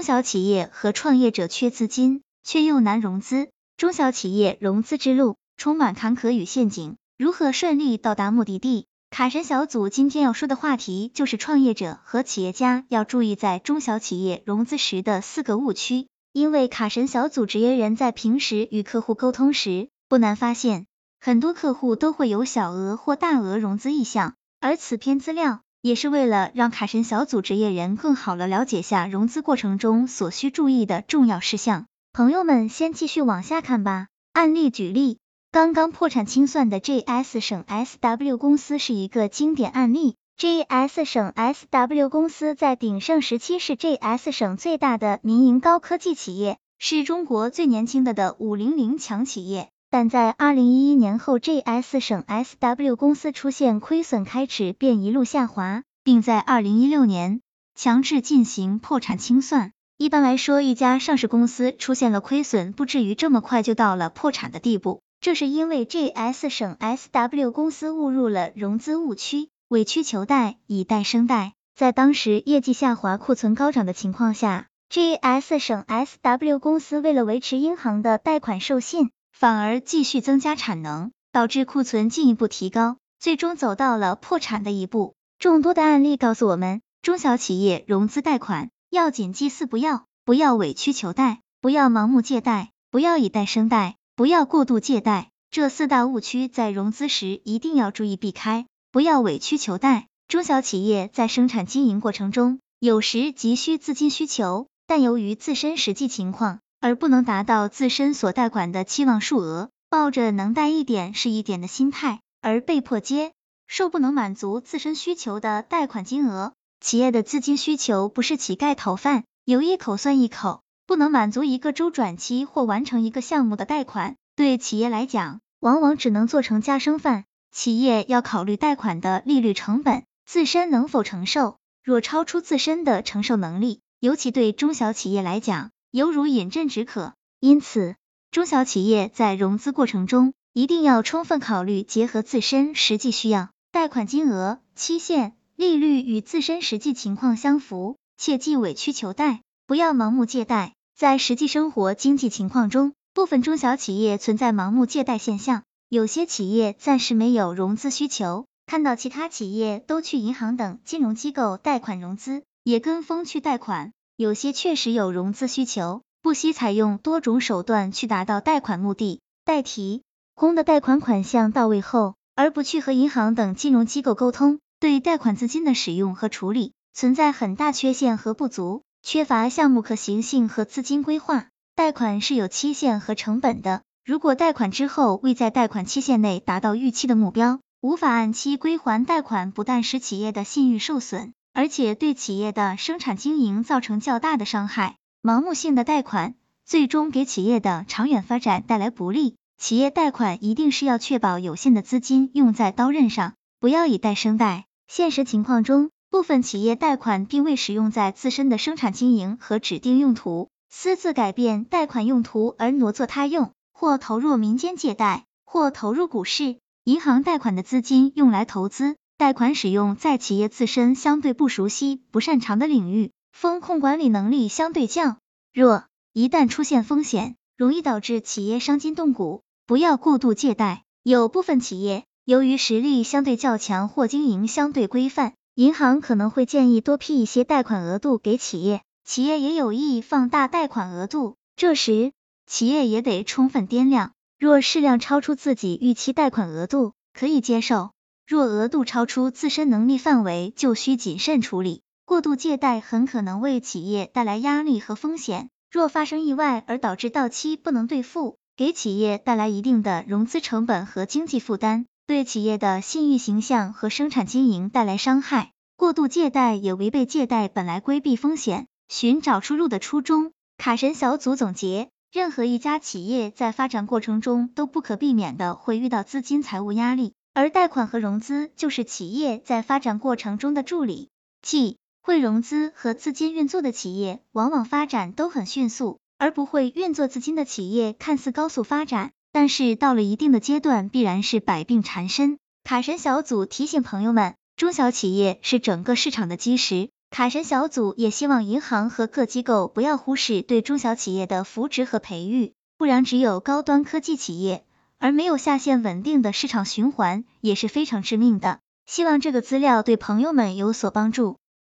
中小企业和创业者缺资金，却又难融资。中小企业融资之路充满坎坷与陷阱，如何顺利到达目的地？卡神小组今天要说的话题就是创业者和企业家要注意在中小企业融资时的四个误区。因为卡神小组职业人在平时与客户沟通时，不难发现，很多客户都会有小额或大额融资意向，而此篇资料。也是为了让卡神小组职业人更好的了解下融资过程中所需注意的重要事项。朋友们，先继续往下看吧。案例举例，刚刚破产清算的 JS 省 SW 公司是一个经典案例。JS 省 SW 公司在鼎盛时期是 JS 省最大的民营高科技企业，是中国最年轻的的五零零强企业。但在二零一一年后，GS 省 SW 公司出现亏损开始，便一路下滑，并在二零一六年强制进行破产清算。一般来说，一家上市公司出现了亏损，不至于这么快就到了破产的地步。这是因为 GS 省 SW 公司误入了融资误区，委曲求贷，以贷生贷。在当时业绩下滑、库存高涨的情况下，GS 省 SW 公司为了维持银行的贷款授信。反而继续增加产能，导致库存进一步提高，最终走到了破产的一步。众多的案例告诉我们，中小企业融资贷款要谨记四不要：不要委曲求贷，不要盲目借贷，不要以贷生贷，不要过度借贷。这四大误区在融资时一定要注意避开。不要委曲求贷。中小企业在生产经营过程中，有时急需资金需求，但由于自身实际情况。而不能达到自身所贷款的期望数额，抱着能贷一点是一点的心态，而被迫接受不能满足自身需求的贷款金额。企业的资金需求不是乞丐讨饭，有一口算一口，不能满足一个周转期或完成一个项目的贷款，对企业来讲，往往只能做成家生饭。企业要考虑贷款的利率成本，自身能否承受，若超出自身的承受能力，尤其对中小企业来讲。犹如饮鸩止渴，因此中小企业在融资过程中一定要充分考虑，结合自身实际需要，贷款金额、期限、利率与自身实际情况相符，切忌委曲求贷，不要盲目借贷。在实际生活经济情况中，部分中小企业存在盲目借贷现象，有些企业暂时没有融资需求，看到其他企业都去银行等金融机构贷款融资，也跟风去贷款。有些确实有融资需求，不惜采用多种手段去达到贷款目的。待提供的贷款款项到位后，而不去和银行等金融机构沟通，对贷款资金的使用和处理存在很大缺陷和不足，缺乏项目可行性和资金规划。贷款是有期限和成本的，如果贷款之后未在贷款期限内达到预期的目标，无法按期归还贷款，不但使企业的信誉受损。而且对企业的生产经营造成较大的伤害，盲目性的贷款最终给企业的长远发展带来不利。企业贷款一定是要确保有限的资金用在刀刃上，不要以贷生贷。现实情况中，部分企业贷款并未使用在自身的生产经营和指定用途，私自改变贷款用途而挪作他用，或投入民间借贷，或投入股市、银行贷款的资金用来投资。贷款使用在企业自身相对不熟悉、不擅长的领域，风控管理能力相对较弱，一旦出现风险，容易导致企业伤筋动骨。不要过度借贷。有部分企业由于实力相对较强或经营相对规范，银行可能会建议多批一些贷款额度给企业，企业也有意放大贷款额度，这时企业也得充分掂量，若适量超出自己预期贷款额度，可以接受。若额度超出自身能力范围，就需谨慎处理。过度借贷很可能为企业带来压力和风险。若发生意外而导致到期不能兑付，给企业带来一定的融资成本和经济负担，对企业的信誉形象和生产经营带来伤害。过度借贷也违背借贷本来规避风险、寻找出路的初衷。卡神小组总结：任何一家企业在发展过程中都不可避免的会遇到资金财务压力。而贷款和融资就是企业在发展过程中的助理，即会融资和资金运作的企业，往往发展都很迅速；而不会运作资金的企业，看似高速发展，但是到了一定的阶段，必然是百病缠身。卡神小组提醒朋友们，中小企业是整个市场的基石，卡神小组也希望银行和各机构不要忽视对中小企业的扶持和培育，不然只有高端科技企业，而没有下线稳定的市场循环，也是非常致命的。希望这个资料对朋友们有所帮助。